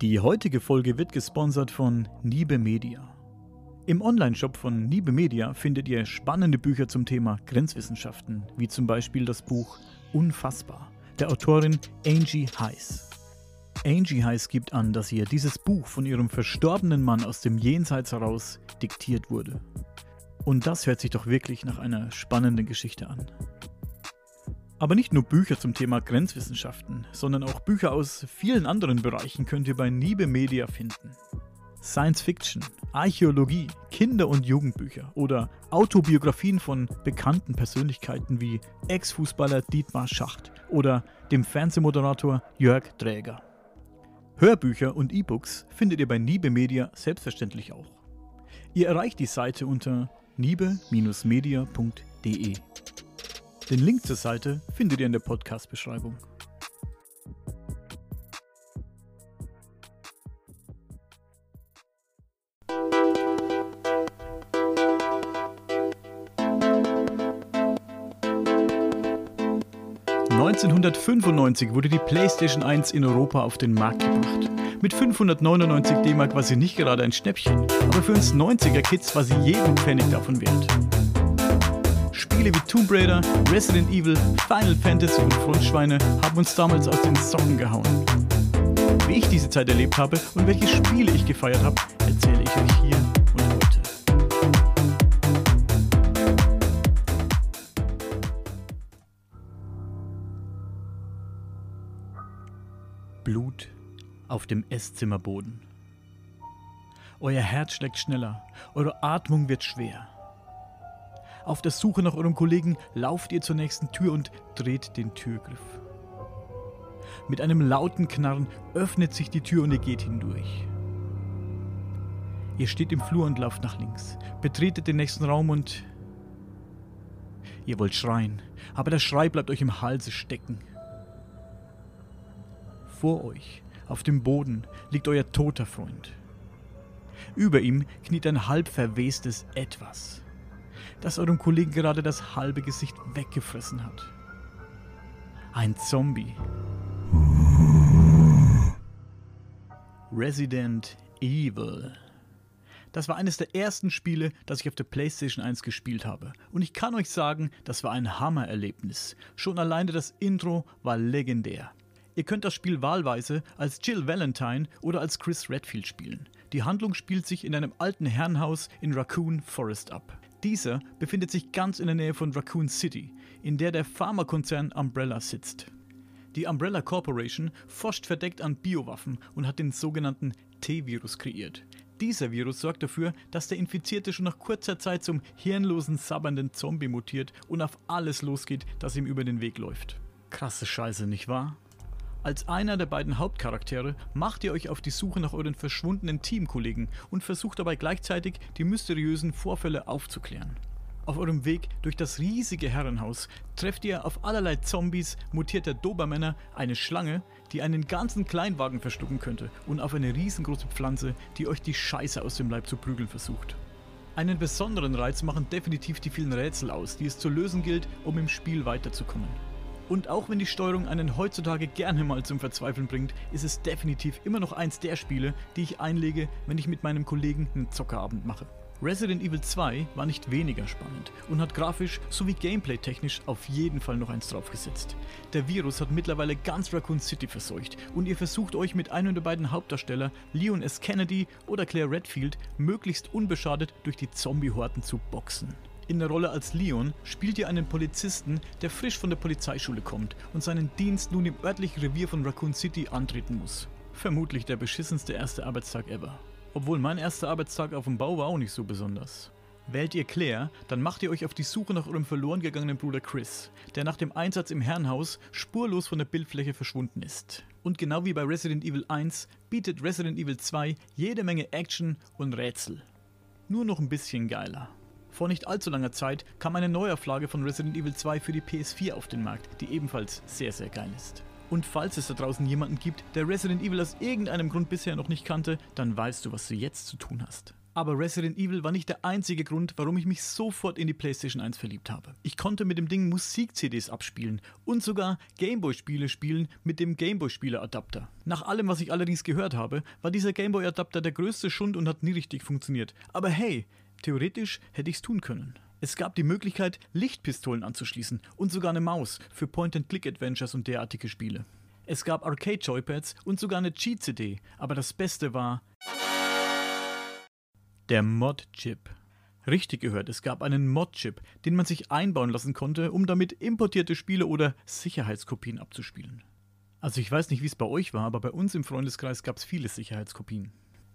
Die heutige Folge wird gesponsert von Niebe Media. Im Onlineshop von Niebe Media findet ihr spannende Bücher zum Thema Grenzwissenschaften, wie zum Beispiel das Buch Unfassbar der Autorin Angie Heiss. Angie Heiss gibt an, dass ihr dieses Buch von ihrem verstorbenen Mann aus dem Jenseits heraus diktiert wurde. Und das hört sich doch wirklich nach einer spannenden Geschichte an. Aber nicht nur Bücher zum Thema Grenzwissenschaften, sondern auch Bücher aus vielen anderen Bereichen könnt ihr bei Niebe Media finden. Science Fiction, Archäologie, Kinder- und Jugendbücher oder Autobiografien von bekannten Persönlichkeiten wie Ex-Fußballer Dietmar Schacht oder dem Fernsehmoderator Jörg Dräger. Hörbücher und E-Books findet ihr bei Niebe Media selbstverständlich auch. Ihr erreicht die Seite unter niebe-media.de. Den Link zur Seite findet ihr in der Podcast-Beschreibung. ...1995 wurde die PlayStation 1 in Europa auf den Markt gebracht. Mit 599 D-Mark war sie nicht gerade ein Schnäppchen, aber für uns 90er-Kids war sie jeden Pfennig davon wert. Spiele wie Tomb Raider, Resident Evil, Final Fantasy und Frontschweine haben uns damals aus den Socken gehauen. Wie ich diese Zeit erlebt habe und welche Spiele ich gefeiert habe, erzähle ich euch hier und heute. Blut auf dem Esszimmerboden. Euer Herz schlägt schneller, eure Atmung wird schwer. Auf der Suche nach eurem Kollegen lauft ihr zur nächsten Tür und dreht den Türgriff. Mit einem lauten Knarren öffnet sich die Tür und ihr geht hindurch. Ihr steht im Flur und lauft nach links, betretet den nächsten Raum und ihr wollt schreien, aber der Schrei bleibt euch im Halse stecken. Vor euch, auf dem Boden, liegt euer toter Freund. Über ihm kniet ein halb verwestes Etwas das eurem Kollegen gerade das halbe Gesicht weggefressen hat. Ein Zombie. Resident Evil. Das war eines der ersten Spiele, das ich auf der PlayStation 1 gespielt habe. Und ich kann euch sagen, das war ein Hammererlebnis. Schon alleine das Intro war legendär. Ihr könnt das Spiel wahlweise als Jill Valentine oder als Chris Redfield spielen. Die Handlung spielt sich in einem alten Herrenhaus in Raccoon Forest ab. Dieser befindet sich ganz in der Nähe von Raccoon City, in der der Pharmakonzern Umbrella sitzt. Die Umbrella Corporation forscht verdeckt an Biowaffen und hat den sogenannten T-Virus kreiert. Dieser Virus sorgt dafür, dass der Infizierte schon nach kurzer Zeit zum hirnlosen, sabbernden Zombie mutiert und auf alles losgeht, das ihm über den Weg läuft. Krasse Scheiße, nicht wahr? Als einer der beiden Hauptcharaktere macht ihr euch auf die Suche nach euren verschwundenen Teamkollegen und versucht dabei gleichzeitig die mysteriösen Vorfälle aufzuklären. Auf eurem Weg durch das riesige Herrenhaus trefft ihr auf allerlei Zombies, mutierter Dobermänner, eine Schlange, die einen ganzen Kleinwagen verstucken könnte und auf eine riesengroße Pflanze, die euch die Scheiße aus dem Leib zu prügeln versucht. Einen besonderen Reiz machen definitiv die vielen Rätsel aus, die es zu lösen gilt, um im Spiel weiterzukommen. Und auch wenn die Steuerung einen heutzutage gerne mal zum Verzweifeln bringt, ist es definitiv immer noch eins der Spiele, die ich einlege, wenn ich mit meinem Kollegen einen Zockerabend mache. Resident Evil 2 war nicht weniger spannend und hat grafisch sowie gameplay-technisch auf jeden Fall noch eins draufgesetzt. Der Virus hat mittlerweile ganz Raccoon City verseucht und ihr versucht euch mit einem der beiden Hauptdarsteller, Leon S. Kennedy oder Claire Redfield, möglichst unbeschadet durch die Zombie-Horten zu boxen. In der Rolle als Leon spielt ihr einen Polizisten, der frisch von der Polizeischule kommt und seinen Dienst nun im örtlichen Revier von Raccoon City antreten muss. Vermutlich der beschissenste erste Arbeitstag ever. Obwohl mein erster Arbeitstag auf dem Bau war auch nicht so besonders. Wählt ihr Claire, dann macht ihr euch auf die Suche nach eurem verloren gegangenen Bruder Chris, der nach dem Einsatz im Herrenhaus spurlos von der Bildfläche verschwunden ist. Und genau wie bei Resident Evil 1 bietet Resident Evil 2 jede Menge Action und Rätsel. Nur noch ein bisschen geiler. Vor nicht allzu langer Zeit kam eine Neuauflage von Resident Evil 2 für die PS4 auf den Markt, die ebenfalls sehr, sehr geil ist. Und falls es da draußen jemanden gibt, der Resident Evil aus irgendeinem Grund bisher noch nicht kannte, dann weißt du, was du jetzt zu tun hast. Aber Resident Evil war nicht der einzige Grund, warum ich mich sofort in die PlayStation 1 verliebt habe. Ich konnte mit dem Ding Musik-CDs abspielen und sogar Gameboy-Spiele spielen mit dem Gameboy-Spieler-Adapter. Nach allem, was ich allerdings gehört habe, war dieser Gameboy-Adapter der größte Schund und hat nie richtig funktioniert. Aber hey, theoretisch hätte ich es tun können. Es gab die Möglichkeit, Lichtpistolen anzuschließen und sogar eine Maus für Point-and-Click-Adventures und derartige Spiele. Es gab Arcade-Joypads und sogar eine Cheat-CD, aber das Beste war der Mod-Chip. Richtig gehört, es gab einen Mod-Chip, den man sich einbauen lassen konnte, um damit importierte Spiele oder Sicherheitskopien abzuspielen. Also ich weiß nicht, wie es bei euch war, aber bei uns im Freundeskreis gab es viele Sicherheitskopien.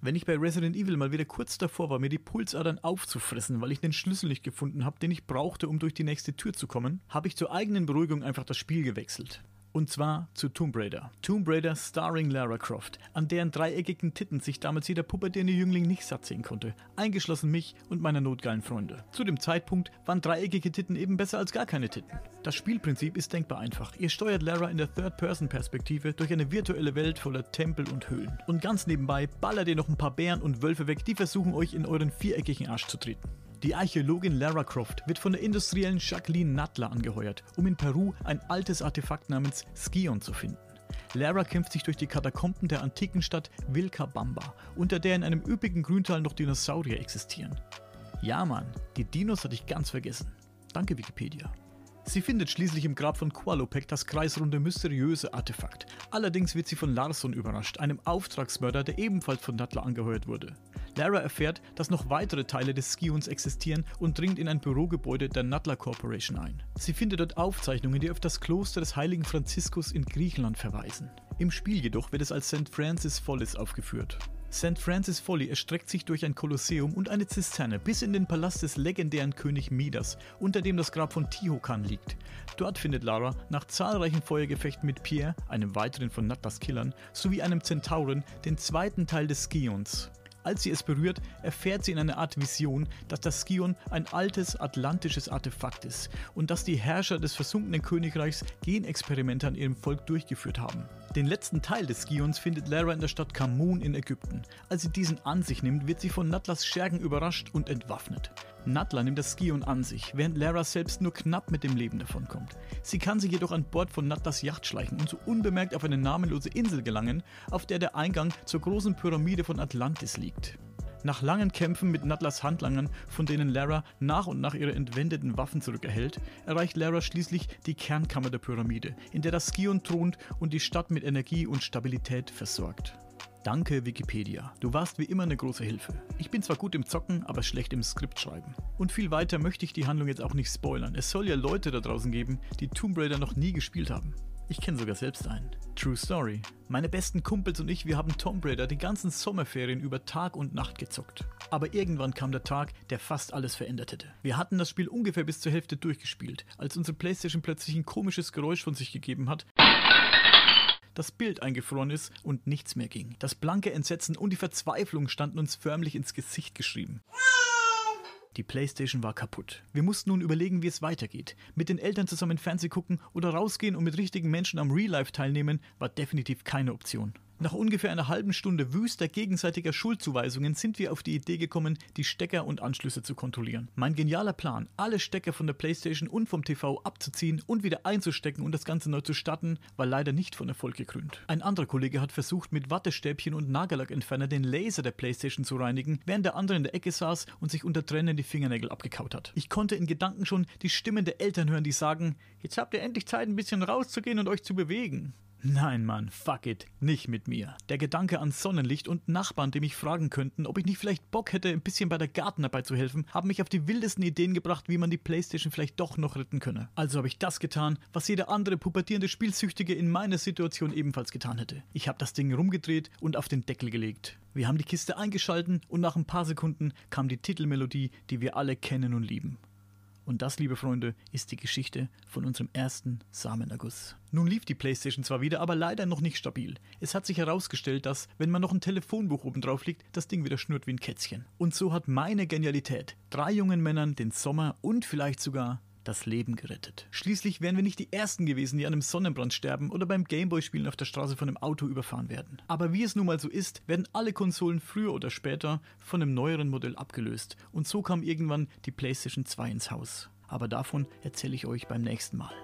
Wenn ich bei Resident Evil mal wieder kurz davor war, mir die Pulsadern aufzufressen, weil ich den Schlüssel nicht gefunden habe, den ich brauchte, um durch die nächste Tür zu kommen, habe ich zur eigenen Beruhigung einfach das Spiel gewechselt. Und zwar zu Tomb Raider. Tomb Raider starring Lara Croft, an deren dreieckigen Titten sich damals jeder pubertierende Jüngling nicht satt sehen konnte, eingeschlossen mich und meine notgeilen Freunde. Zu dem Zeitpunkt waren dreieckige Titten eben besser als gar keine Titten. Das Spielprinzip ist denkbar einfach. Ihr steuert Lara in der Third-Person-Perspektive durch eine virtuelle Welt voller Tempel und Höhlen. Und ganz nebenbei ballert ihr noch ein paar Bären und Wölfe weg, die versuchen euch in euren viereckigen Arsch zu treten. Die Archäologin Lara Croft wird von der industriellen Jacqueline Nattler angeheuert, um in Peru ein altes Artefakt namens Skion zu finden. Lara kämpft sich durch die Katakomben der antiken Stadt Vilcabamba, unter der in einem üppigen Grüntal noch Dinosaurier existieren. Ja Mann, die Dinos hatte ich ganz vergessen. Danke Wikipedia. Sie findet schließlich im Grab von Qualopec das kreisrunde mysteriöse Artefakt. Allerdings wird sie von Larson überrascht, einem Auftragsmörder, der ebenfalls von Nattler angeheuert wurde. Lara erfährt, dass noch weitere Teile des Skions existieren und dringt in ein Bürogebäude der Nuttler Corporation ein. Sie findet dort Aufzeichnungen, die auf das Kloster des heiligen Franziskus in Griechenland verweisen. Im Spiel jedoch wird es als St. Francis Follis aufgeführt. St. Francis Folly erstreckt sich durch ein Kolosseum und eine Zisterne bis in den Palast des legendären König Midas, unter dem das Grab von Tihokan liegt. Dort findet Lara nach zahlreichen Feuergefechten mit Pierre, einem weiteren von Nattas Killern, sowie einem Zentauren den zweiten Teil des Skions. Als sie es berührt, erfährt sie in einer Art Vision, dass das Skion ein altes atlantisches Artefakt ist und dass die Herrscher des versunkenen Königreichs Genexperimente an ihrem Volk durchgeführt haben. Den letzten Teil des Skions findet Lara in der Stadt Kamun in Ägypten. Als sie diesen an sich nimmt, wird sie von Natlas Schergen überrascht und entwaffnet. Natla nimmt das Skion an sich, während Lara selbst nur knapp mit dem Leben davonkommt. Sie kann sich jedoch an Bord von Natlas Yacht schleichen und so unbemerkt auf eine namenlose Insel gelangen, auf der der Eingang zur großen Pyramide von Atlantis liegt. Nach langen Kämpfen mit Natlas Handlangern, von denen Lara nach und nach ihre entwendeten Waffen zurückerhält, erreicht Lara schließlich die Kernkammer der Pyramide, in der das Skion thront und die Stadt mit Energie und Stabilität versorgt. Danke Wikipedia, du warst wie immer eine große Hilfe. Ich bin zwar gut im Zocken, aber schlecht im Skriptschreiben. Und viel weiter möchte ich die Handlung jetzt auch nicht spoilern. Es soll ja Leute da draußen geben, die Tomb Raider noch nie gespielt haben. Ich kenne sogar selbst einen. True Story. Meine besten Kumpels und ich, wir haben Tomb Raider die ganzen Sommerferien über Tag und Nacht gezockt. Aber irgendwann kam der Tag, der fast alles verändert hätte. Wir hatten das Spiel ungefähr bis zur Hälfte durchgespielt, als unsere Playstation plötzlich ein komisches Geräusch von sich gegeben hat das Bild eingefroren ist und nichts mehr ging. Das blanke Entsetzen und die Verzweiflung standen uns förmlich ins Gesicht geschrieben. Die Playstation war kaputt. Wir mussten nun überlegen, wie es weitergeht. Mit den Eltern zusammen Fernseh gucken oder rausgehen und mit richtigen Menschen am Real Life teilnehmen, war definitiv keine Option. Nach ungefähr einer halben Stunde wüster gegenseitiger Schuldzuweisungen sind wir auf die Idee gekommen, die Stecker und Anschlüsse zu kontrollieren. Mein genialer Plan, alle Stecker von der Playstation und vom TV abzuziehen und wieder einzustecken und das Ganze neu zu starten, war leider nicht von Erfolg gekrönt. Ein anderer Kollege hat versucht, mit Wattestäbchen und Nagellackentferner den Laser der Playstation zu reinigen, während der andere in der Ecke saß und sich unter Tränen die Fingernägel abgekaut hat. Ich konnte in Gedanken schon die Stimmen der Eltern hören, die sagen, jetzt habt ihr endlich Zeit, ein bisschen rauszugehen und euch zu bewegen. Nein, Mann, fuck it, nicht mit mir. Der Gedanke an Sonnenlicht und Nachbarn, die mich fragen könnten, ob ich nicht vielleicht Bock hätte, ein bisschen bei der Gartenarbeit zu helfen, haben mich auf die wildesten Ideen gebracht, wie man die Playstation vielleicht doch noch retten könne. Also habe ich das getan, was jeder andere pubertierende Spielsüchtige in meiner Situation ebenfalls getan hätte. Ich habe das Ding rumgedreht und auf den Deckel gelegt. Wir haben die Kiste eingeschalten und nach ein paar Sekunden kam die Titelmelodie, die wir alle kennen und lieben. Und das, liebe Freunde, ist die Geschichte von unserem ersten Samenerguss. Nun lief die PlayStation zwar wieder, aber leider noch nicht stabil. Es hat sich herausgestellt, dass, wenn man noch ein Telefonbuch oben drauf liegt, das Ding wieder schnurrt wie ein Kätzchen. Und so hat meine Genialität drei jungen Männern den Sommer und vielleicht sogar das Leben gerettet. Schließlich wären wir nicht die Ersten gewesen, die an einem Sonnenbrand sterben oder beim Gameboy-Spielen auf der Straße von einem Auto überfahren werden. Aber wie es nun mal so ist, werden alle Konsolen früher oder später von einem neueren Modell abgelöst. Und so kam irgendwann die PlayStation 2 ins Haus. Aber davon erzähle ich euch beim nächsten Mal.